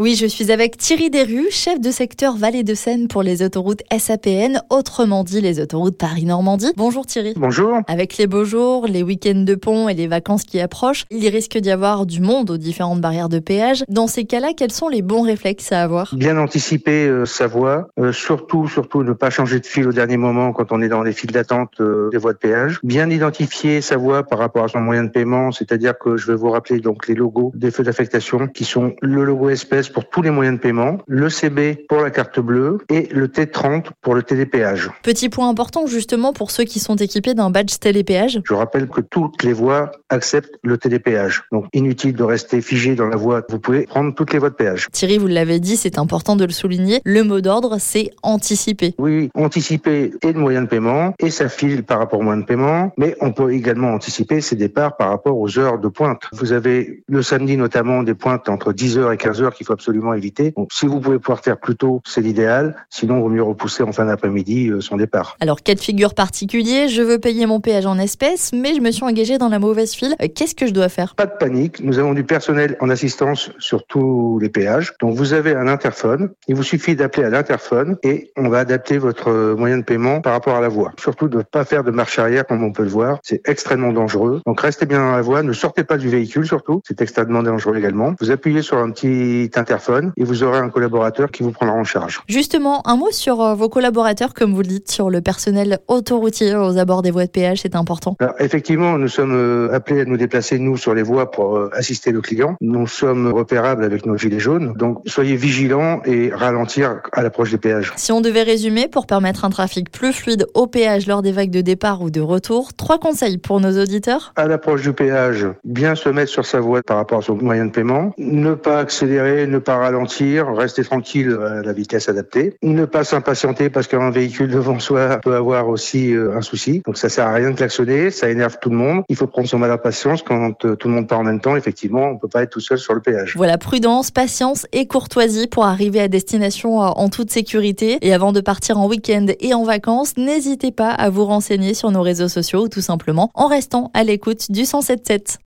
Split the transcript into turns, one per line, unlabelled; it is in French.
Oui, je suis avec Thierry Desrues, chef de secteur Vallée de Seine pour les autoroutes SAPN, autrement dit les autoroutes Paris-Normandie. Bonjour Thierry.
Bonjour.
Avec les beaux jours, les week-ends de pont et les vacances qui approchent, il risque d'y avoir du monde aux différentes barrières de péage. Dans ces cas-là, quels sont les bons réflexes à avoir?
Bien anticiper euh, sa voie, euh, surtout surtout ne pas changer de fil au dernier moment quand on est dans les files d'attente euh, des voies de péage. Bien identifier sa voie par rapport à son moyen de paiement, c'est-à-dire que je vais vous rappeler donc les logos des feux d'affectation qui sont le logo espèce pour tous les moyens de paiement, le CB pour la carte bleue et le T30 pour le télépéage.
Petit point important justement pour ceux qui sont équipés d'un badge télépéage.
Je rappelle que toutes les voies acceptent le télépéage. Donc inutile de rester figé dans la voie. Vous pouvez prendre toutes les voies de péage.
Thierry, vous l'avez dit, c'est important de le souligner. Le mot d'ordre, c'est anticiper.
Oui, anticiper et le moyen de paiement et sa file par rapport au moyen de paiement, mais on peut également anticiper ses départs par rapport aux heures de pointe. Vous avez le samedi notamment des pointes entre 10h et 15h qu'il faut absolument éviter. Donc, si vous pouvez pouvoir faire plus tôt, c'est l'idéal. Sinon, il vaut mieux repousser en fin d'après-midi euh, son départ.
Alors, cas de figure particulier, je veux payer mon péage en espèces, mais je me suis engagé dans la mauvaise file. Euh, Qu'est-ce que je dois faire?
Pas de panique. Nous avons du personnel en assistance sur tous les péages. Donc, vous avez un interphone. Il vous suffit d'appeler à l'interphone et on va adapter votre moyen de paiement par rapport à la voie. Surtout de ne pas faire de marche arrière comme on peut le voir. C'est extrêmement dangereux. Donc, restez bien dans la voie. Ne sortez pas du véhicule surtout. C'est extrêmement dangereux également. Vous appuyez sur un petit interphone et vous aurez un collaborateur qui vous prendra en charge.
Justement, un mot sur euh, vos collaborateurs, comme vous le dites, sur le personnel autoroutier aux abords des voies de péage, c'est important.
Alors, effectivement, nous sommes euh, appelés à nous déplacer, nous, sur les voies pour euh, assister le client. Nous sommes repérables avec nos gilets jaunes. Donc, soyez vigilants et ralentir à l'approche des péages.
Si on devait résumer, pour permettre un trafic plus fluide au péage lors des vagues de départ ou de retour, trois conseils pour nos auditeurs.
À l'approche du péage, bien se mettre sur sa voie par rapport à son moyen de paiement. Ne pas accélérer, ne pas ralentir, rester tranquille à la vitesse adaptée. Ne pas s'impatienter parce qu'un véhicule devant soi peut avoir aussi euh, un souci. Donc ça sert à rien de klaxonner, ça énerve tout le monde. Il faut prendre son mal à patience quand euh, tout le monde part en même temps. Effectivement, on peut pas être tout seul sur le péage.
Voilà, prudence, patience et courtoisie pour arriver à destination euh, en toute sécurité. Et avant de partir en week-end et en vacances, n'hésitez pas à vous renseigner sur nos réseaux sociaux ou tout simplement en restant à l'écoute du 177.